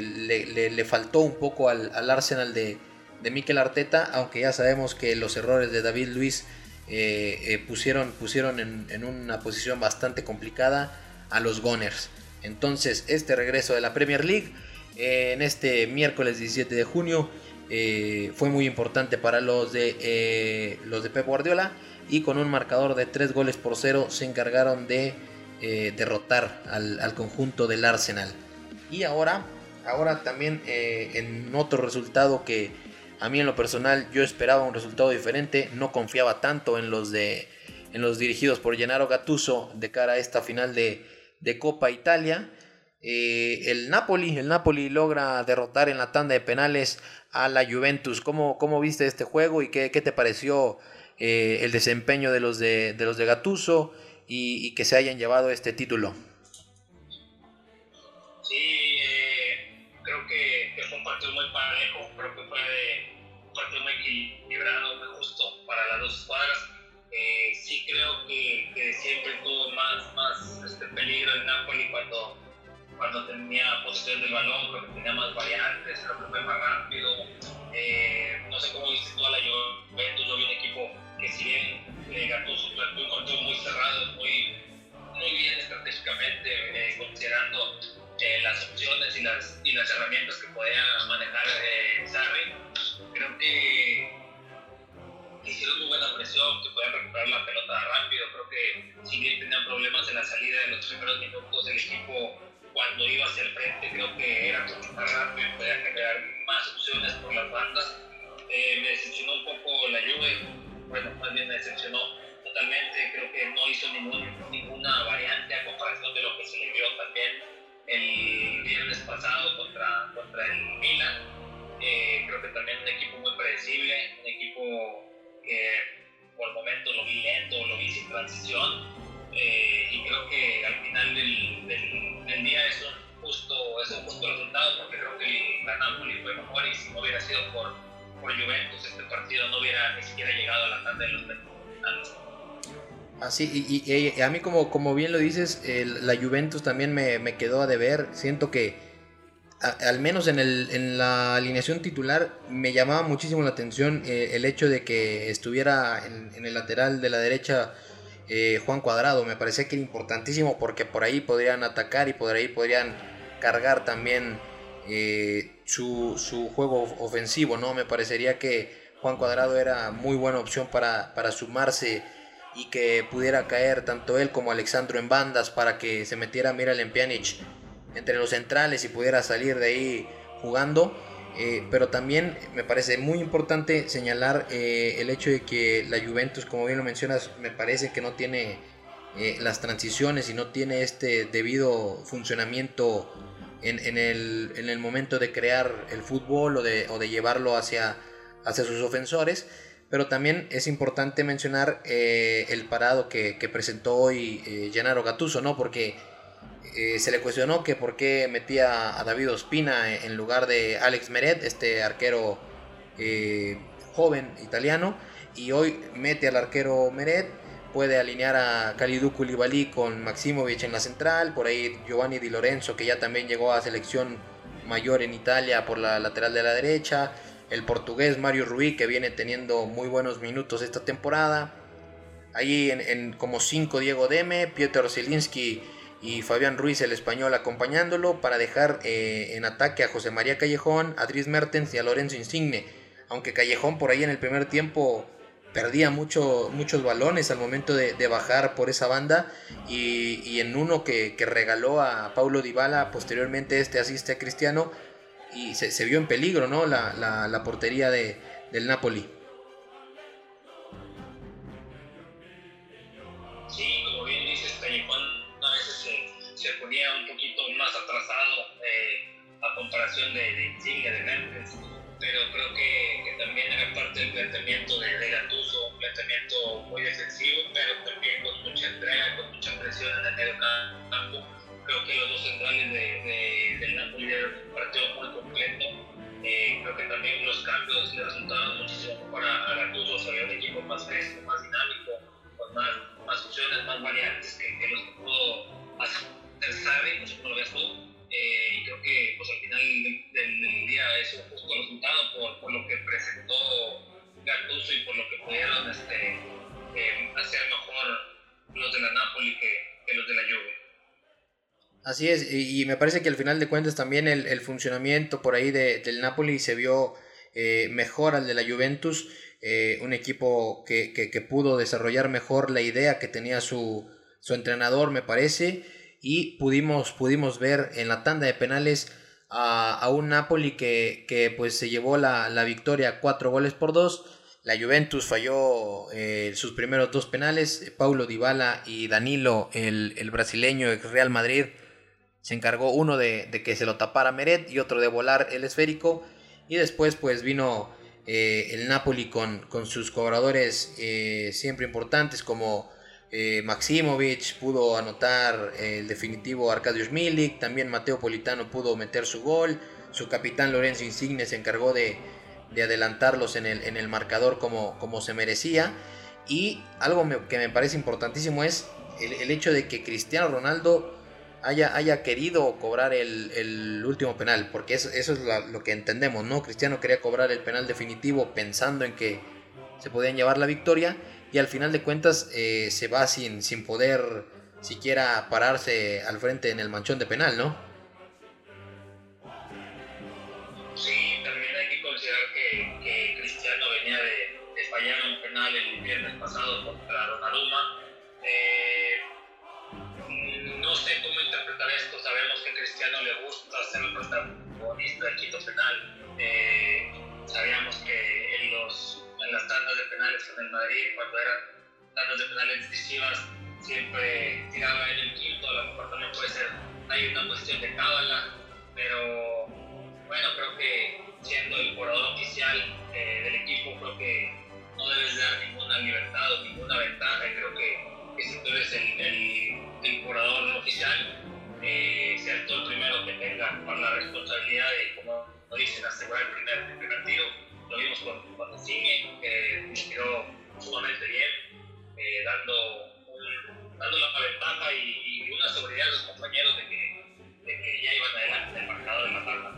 Speaker 1: le, faltó un poco al, Arsenal de, de Mikel Arteta, aunque ya sabemos que los errores de David Luis eh, eh, pusieron, pusieron en, una posición bastante complicada a los Gunners. Entonces, este regreso de la Premier League eh, en este miércoles 17 de junio fue muy importante para los de, los de Pep Guardiola y con un marcador de 3 goles por 0 se encargaron de derrotar al, al, conjunto del Arsenal. Y ahora, ahora también en otro resultado que a mí en lo personal yo esperaba un resultado diferente, no confiaba tanto en los de en los dirigidos por Gennaro Gattuso de cara a esta final de, Copa Italia. Eh, el Napoli, el Napoli logra derrotar en la tanda de penales a la Juventus. ¿Cómo, cómo viste este juego y qué, te pareció eh, el desempeño de los de, los de Gattuso y, que se hayan llevado este título?
Speaker 2: Sí, eh, creo que, que, fue un partido muy parejo, creo que fue partido muy equilibrado, muy justo para las dos escuadras. Eh, sí creo que, siempre tuvo más, más este peligro el Napoli cuando, cuando tenía posesión del balón, creo que tenía más variantes, creo que fue más rápido. Eh, no sé cómo viste toda la Juventus, yo vi un equipo que si bien eh, Gattuso planteó un partido muy cerrado, muy, muy bien estratégicamente, eh, considerando las opciones y las, y las herramientas que podía manejar Sarri creo que hicieron muy buena presión, que podían recuperar la pelota rápido. Creo que si bien tenían problemas en la salida de los primeros minutos, el equipo cuando iba hacia el frente creo que era más rápido, podía generar más opciones por las bandas. Eh, me decepcionó un poco la Juve, bueno, más bien me decepcionó totalmente, creo que no hizo ningún, ninguna variante a comparación de lo que se le vio también el viernes pasado contra, contra el Milan eh, creo que también un equipo muy predecible, un equipo que por momentos lo vi lento, lo vi sin transición. Eh, y creo que al final del, del, día es un, justo, es un justo resultado porque creo que la Napoli fue mejor y si no hubiera sido por, por Juventus este partido no hubiera ni siquiera llegado a la tanda de los metropolitanos.
Speaker 1: Así, y, y, a mí como, como bien lo dices, la Juventus también me, me quedó a deber. Siento que al menos en, el, en, la alineación titular, me llamaba muchísimo la atención eh, el hecho de que estuviera en, el lateral de la derecha eh, Juan Cuadrado. Me parecía que era importantísimo porque por ahí podrían atacar y por ahí podrían cargar también eh, su, su, juego ofensivo. ¿no? Me parecería que Juan Cuadrado era muy buena opción para, para sumarse y que pudiera caer tanto él como Alexandro en bandas para que se metiera Miralem Pjanic entre los centrales y pudiera salir de ahí jugando. Eh, pero también me parece muy importante señalar eh, el hecho de que la Juventus, como bien lo mencionas, me parece que no tiene eh, las transiciones y no tiene este debido funcionamiento en, el, en, el, momento de crear el fútbol o de, o de llevarlo hacia, hacia sus ofensores. Pero también es importante mencionar el parado que, que presentó hoy Gennaro Gattuso, ¿no? Porque eh, se le cuestionó que por qué metía a David Ospina en lugar de Alex Meret, este arquero eh, joven italiano, y hoy mete al arquero Meret, puede alinear a Kalidou Koulibaly con Maximovic en la central, por ahí Giovanni Di Lorenzo que ya también llegó a selección mayor en Italia por la lateral de la derecha, el portugués Mario Rui que viene teniendo muy buenos minutos esta temporada, ahí en, como 5 Diego Deme, Piotr Zielinski y Fabián Ruiz, el español, acompañándolo para dejar eh, en ataque a José María Callejón, a Dries Mertens y a Lorenzo Insigne. Aunque Callejón por ahí en el primer tiempo perdía mucho, muchos balones al momento de, bajar por esa banda y, en uno que, regaló a Paulo Dybala, posteriormente este asiste a Cristiano y se, vio en peligro ¿no? la, la, portería de, del Napoli.
Speaker 2: Comparación de, de Insigne, de Mertens, pero creo que, que, también era parte del planteamiento de, de Gattuso, un planteamiento muy defensivo, pero también con mucha entrega, con mucha presión en el medio campo. Creo que los dos centrales de, del Napoli un partido muy completo. Eh, creo que también los cambios le resultaron muchísimo mejor a, a Gattuso, se un equipo más fresco, más dinámico, con más, más opciones, más variantes que, que los que pudo hacer sabe, no sé cómo lo ves tú, eh, final del, del, día es un poco resultado por, por, lo que presentó Gattuso y por lo que pudieron este, eh, hacer mejor los de la Napoli que, que los de la Juve.
Speaker 1: Así es, y, me parece que al final de cuentas también el, el funcionamiento por ahí de, del Napoli se vio eh, mejor al de la Juventus, eh, un equipo que, que, que, pudo desarrollar mejor la idea que tenía su, su entrenador, me parece, y pudimos, pudimos ver en la tanda de penales a, un Napoli que, que, pues se llevó la, la, victoria cuatro goles por dos. La Juventus falló eh, sus primeros dos penales. Paulo Dybala y Danilo, el, el brasileño del Real Madrid, se encargó uno de, de, que se lo tapara Meret y otro de volar el esférico. Y después pues vino eh, el Napoli con, con sus cobradores eh, siempre importantes como eh, Maximovic pudo anotar el definitivo Arkadiusz Milik, también Mateo Politano pudo meter su gol, su capitán Lorenzo Insigne se encargó de, de adelantarlos en el, en el marcador como, como, se merecía. Y algo que me parece importantísimo es el, hecho de que Cristiano Ronaldo haya, haya querido cobrar el, el último penal, porque eso, es lo que entendemos, ¿no? Cristiano quería cobrar el penal definitivo pensando en que se podían llevar la victoria y al final de cuentas eh, se va sin, sin poder siquiera pararse al frente en el manchón de penal, ¿no?
Speaker 2: Sí, también hay que considerar que, Cristiano venía de, de, fallar un penal el viernes pasado contra Donnarumma. Eh, no sé cómo interpretar esto, sabemos que a Cristiano le gusta ser el protagonista del quinto penal. Eh, sabíamos que en las tandas de penales con el Madrid, cuando eran tandas de penales decisivas, siempre tiraba en el quinto, a lo mejor también puede ser, hay una cuestión de cábala, pero bueno, creo que siendo el jugador oficial eh, del equipo, creo que no debes dar ninguna libertad o ninguna ventaja, y creo que, si tú eres el, el, el oficial, eh, seas tú el primero que tenga la responsabilidad de, como dicen, asegurar el primer, el primer tiro lo vimos con, con Insigne, que quedó sumamente bien, eh, dando, dando la ventaja y, y, una seguridad a los compañeros de que, de que ya iban adelante del marcador de la tabla.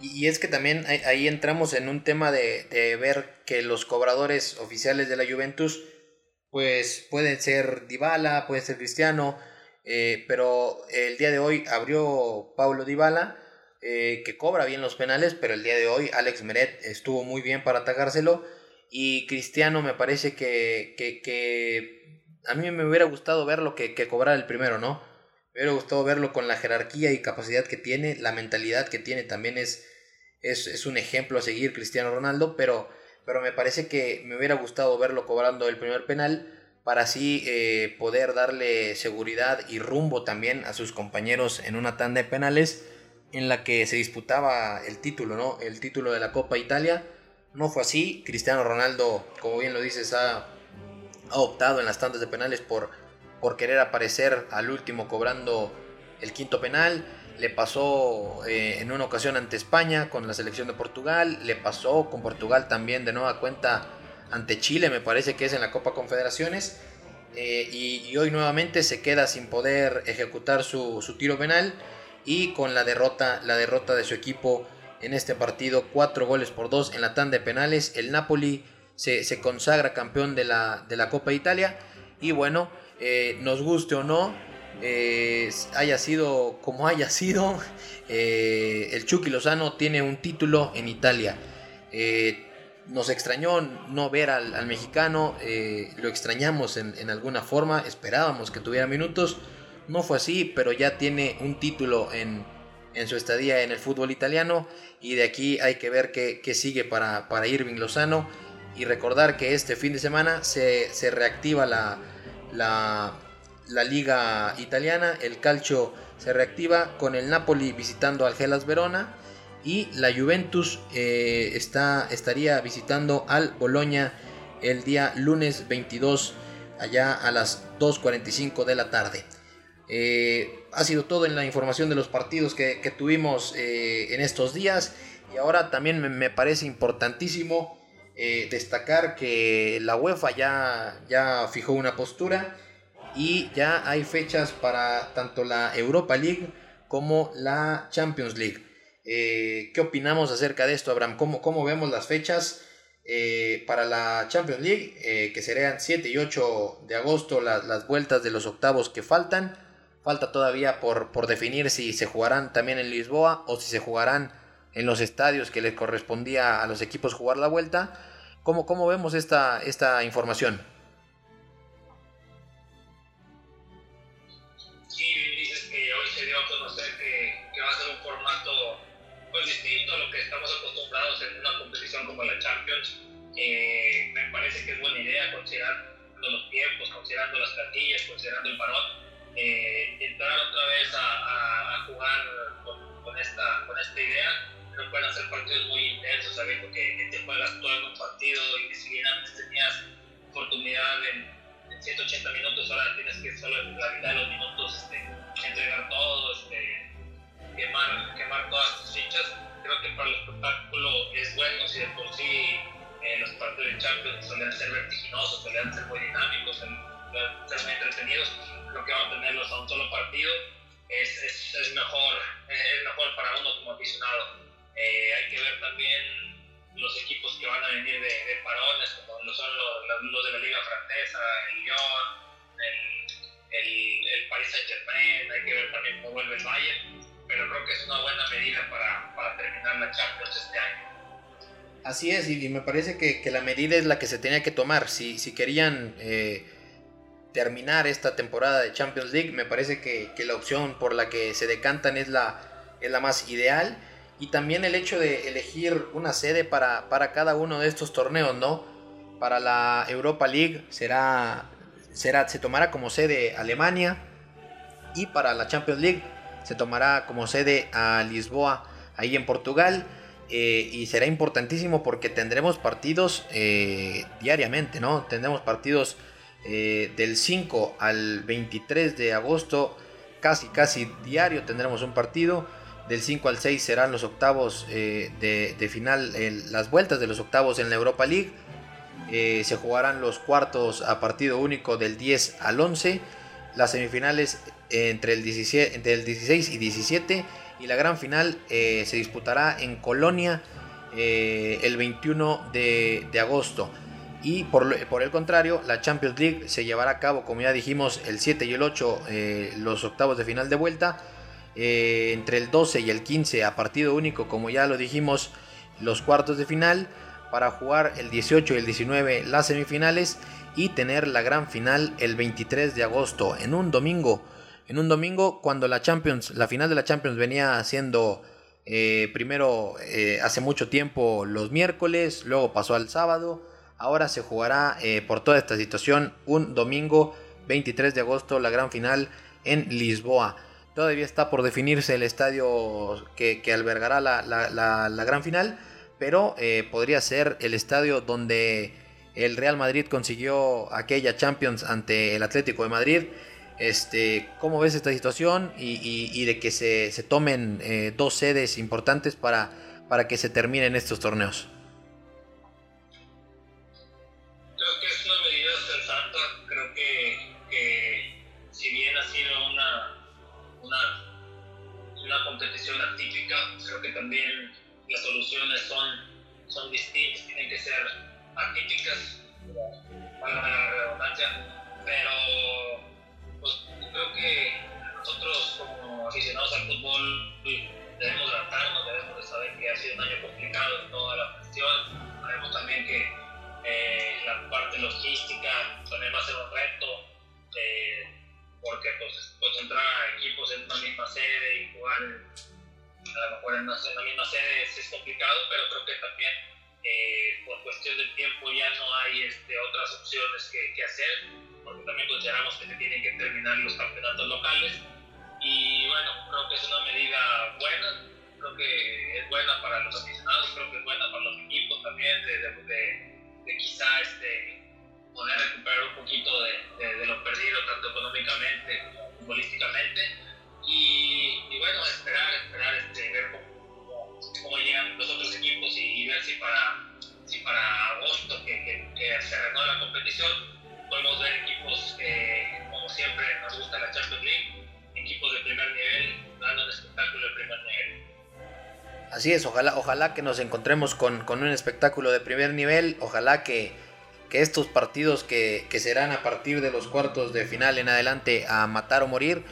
Speaker 1: Y es que también ahí entramos en un tema de, de, ver que los cobradores oficiales de la Juventus, pues pueden ser Dybala, puede ser Cristiano, eh, pero el día de hoy abrió Paulo Dybala eh, que cobra bien los penales, pero el día de hoy Alex Meret estuvo muy bien para atacárselo y Cristiano me parece que, que, que a mí me hubiera gustado verlo que, que cobrar el primero, ¿no? Me hubiera gustado verlo con la jerarquía y capacidad que tiene, la mentalidad que tiene también es, es, es un ejemplo a seguir Cristiano Ronaldo, pero, pero me parece que me hubiera gustado verlo cobrando el primer penal para así eh, poder darle seguridad y rumbo también a sus compañeros en una tanda de penales en la que se disputaba el título, ¿no? El título de la Copa Italia. No fue así. Cristiano Ronaldo, como bien lo dices, ha, ha optado en las tandas de penales por, por querer aparecer al último cobrando el quinto penal. Le pasó eh, en una ocasión ante España con la selección de Portugal. Le pasó con Portugal también de nueva cuenta ante Chile, me parece que es en la Copa Confederaciones. Eh, y, y, hoy nuevamente se queda sin poder ejecutar su, su tiro penal y con la derrota, la derrota de su equipo en este partido, cuatro goles por dos en la tanda de penales, el Napoli se, consagra campeón de la, de la Copa Italia y bueno, eh, nos guste o no, eh, haya sido como haya sido, eh, el Chucky Lozano tiene un título en Italia. Nos extrañó no ver al, al mexicano, lo extrañamos en, en alguna forma, esperábamos que tuviera minutos no fue así, pero ya tiene un título en, en su estadía en el fútbol italiano y de aquí hay que ver qué, qué sigue para, para, Irving Lozano y recordar que este fin de semana se, se reactiva la, la, la, liga italiana, el calcio se reactiva con el Napoli visitando al Gelas Verona y la Juventus eh, está, estaría visitando al Boloña el día lunes 22 allá a las 2.45 de la tarde. Eh, ha sido todo en la información de los partidos que, tuvimos eh, en estos días. Y ahora también me, parece importantísimo eh, destacar que la UEFA ya, ya fijó una postura y ya hay fechas para tanto la Europa League como la Champions League. ¿Qué opinamos acerca de esto, Abraham? ¿Cómo, cómo vemos las fechas para la Champions League? Que serían 7 y 8 de agosto las, las, vueltas de los octavos que faltan. Falta todavía por, por definir si se jugarán también en Lisboa o si se jugarán en los estadios que les correspondía a los equipos jugar la vuelta. ¿Cómo, cómo vemos esta, esta información?
Speaker 2: como la Champions, eh, me parece que es buena idea considerando los tiempos, considerando las plantillas, considerando el parón, eh, entrar otra vez a, jugar con, esta, con esta idea. No pueden hacer partidos muy intensos, sabiendo que, que, te juegas todo en un partido y que si bien antes tenías oportunidad en, en 180 minutos, ahora tienes que solo en la mitad de los minutos este, entregar todo, este, quemar, quemar todas tus fichas creo que para el espectáculo es bueno, si de por sí eh, los partidos de Champions suelen ser vertiginosos, suelen ser muy dinámicos, muy entretenidos, creo que van a tenerlos a un solo partido es, es, es mejor, es mejor para uno como aficionado. Eh, hay que ver también los equipos que van a venir de, de parones, como lo son los, los, de la Liga Francesa, el Lyon, el, el, el Paris Saint Germain, hay que ver también cómo vuelve el Bayern pero creo que es una buena medida para, para terminar la Champions este año.
Speaker 1: Así es, y me parece que, que, la medida es la que se tenía que tomar. Si, si querían eh, terminar esta temporada de Champions League, me parece que, la opción por la que se decantan es la, es la más ideal. Y también el hecho de elegir una sede para, para cada uno de estos torneos, ¿no? Para la Europa League será, será, se tomará como sede Alemania. Y para la Champions League se tomará como sede a Lisboa, ahí en Portugal. Eh, y será importantísimo porque tendremos partidos eh, diariamente, ¿no? Tendremos partidos eh, del 5 al 23 de agosto, casi, casi diario tendremos un partido. Del 5 al 6 serán los octavos de, de, final, las vueltas de los octavos en la Europa League. se jugarán los cuartos a partido único del 10 al 11. Las semifinales entre el, 17, entre el 16 y 17 y la gran final eh, se disputará en Colonia eh, el 21 de, de agosto. Y por, el contrario, la Champions League se llevará a cabo, como ya dijimos, el 7 y el 8, eh, los octavos de final de vuelta. Eh, entre el 12 y el 15 a partido único, como ya lo dijimos, los cuartos de final. Para jugar el 18 y el 19 las semifinales. Y tener la gran final el 23 de agosto en un domingo en un domingo cuando la Champions, la final de la Champions venía siendo eh, primero eh, hace mucho tiempo los miércoles, luego pasó al sábado, ahora se jugará eh, por toda esta situación un domingo 23 de agosto la gran final en Lisboa. Todavía está por definirse el estadio que, albergará la, gran final, pero podría ser el estadio donde el Real Madrid consiguió aquella Champions ante el Atlético de Madrid este, ¿Cómo ves esta situación y, de que se, tomen eh, dos sedes importantes para, para que se terminen estos torneos?
Speaker 2: Que es una medida sensata. Creo que, si bien ha sido una, una, una, competición atípica, creo que también las soluciones son, son distintas, tienen que ser atípicas, para la redundancia, pero pues creo que nosotros como aficionados al fútbol debemos adaptarnos, debemos de saber que ha sido un año complicado en toda la cuestión, sabemos también que eh, la parte logística también va a ser un reto, eh, porque pues, concentrar a equipos en una misma sede y jugar a lo mejor en en misma sede es, complicado, pero creo que también eh, por cuestión del tiempo ya no hay este, otras opciones que, que hacer porque también consideramos que se tienen que terminar los campeonatos locales. Y bueno, creo que es una medida buena, creo que es buena para los aficionados, creo que es buena para los equipos también, de, de, de, quizá este, poder recuperar un poquito de, de, lo perdido, tanto económicamente como futbolísticamente.
Speaker 1: Así es, ojalá, ojalá que nos encontremos con, un espectáculo de primer nivel, ojalá que, estos partidos que, serán a partir de los cuartos de final en adelante a matar o morir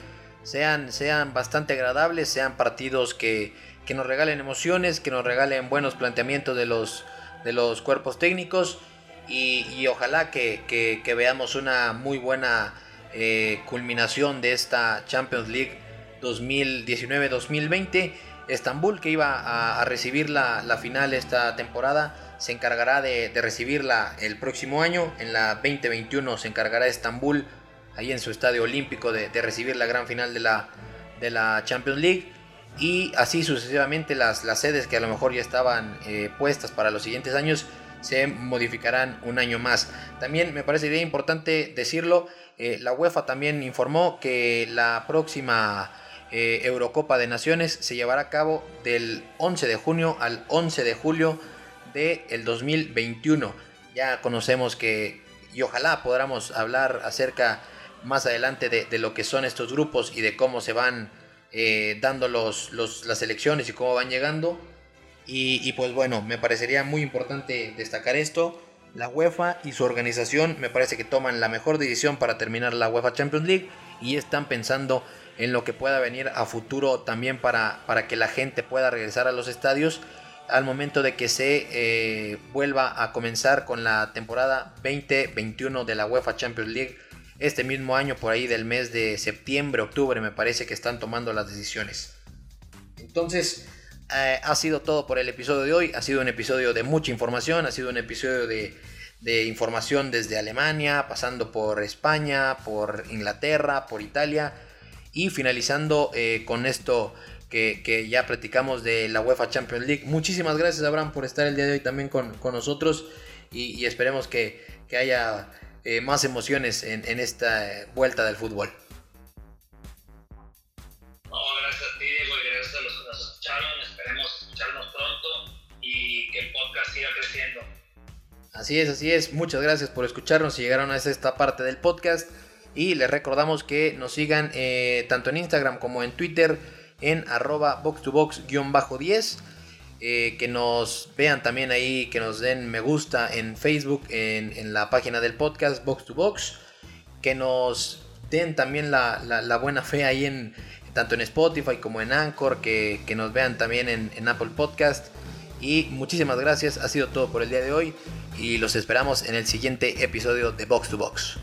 Speaker 1: sean, sean bastante agradables, sean partidos que, nos regalen emociones, que nos regalen buenos planteamientos de los, de los cuerpos técnicos y, ojalá que, veamos una muy buena eh, culminación de esta Champions League 2019-2020 Estambul, que iba a, recibir la, final esta temporada, se encargará de, recibirla el próximo año. En la 2021 se encargará Estambul, ahí en su estadio olímpico, de, recibir la gran final de la, de la Champions League. Y así sucesivamente las, las sedes que a lo mejor ya estaban eh, puestas para los siguientes años se modificarán un año más. También me parece importante decirlo, eh, la UEFA también informó que la próxima eh, Eurocopa de Naciones se llevará a cabo del 11 de junio al 11 de julio del el 2021. Ya conocemos que y ojalá podamos hablar acerca más adelante de, lo que son estos grupos y de cómo se van eh, dando los, las elecciones y cómo van llegando. Y, pues bueno, me parecería muy importante destacar esto. La UEFA y su organización me parece que toman la mejor decisión para terminar la UEFA Champions League y están pensando en lo que pueda venir a futuro también para, para que la gente pueda regresar a los estadios al momento de que se eh, vuelva a comenzar con la temporada 2021 de la UEFA Champions League. Este mismo año, por ahí del mes de septiembre, octubre, me parece que están tomando las decisiones. Entonces, eh, ha sido todo por el episodio de hoy. Ha sido un episodio de mucha información, ha sido un episodio de, de información desde Alemania, pasando por España, por Inglaterra, por Italia y finalizando eh, con esto que, ya platicamos de la UEFA Champions League. Muchísimas gracias Abraham por estar el día de hoy también con, nosotros y, esperemos que, haya eh, más emociones en, esta eh, vuelta del fútbol. Así es, así es. Muchas gracias por escucharnos y llegaron a esta parte del podcast. Y les recordamos que nos sigan eh, tanto en Instagram como en Twitter en arroba box2box-10. Eh, que nos vean también ahí, que nos den me gusta en Facebook, en, la página del podcast Box to Box. Que nos den también la, buena fe ahí en tanto en Spotify como en Anchor. Que, nos vean también en Apple Podcast. Y muchísimas gracias, ha sido todo por el día de hoy. Y los esperamos en el siguiente episodio de Box to Box.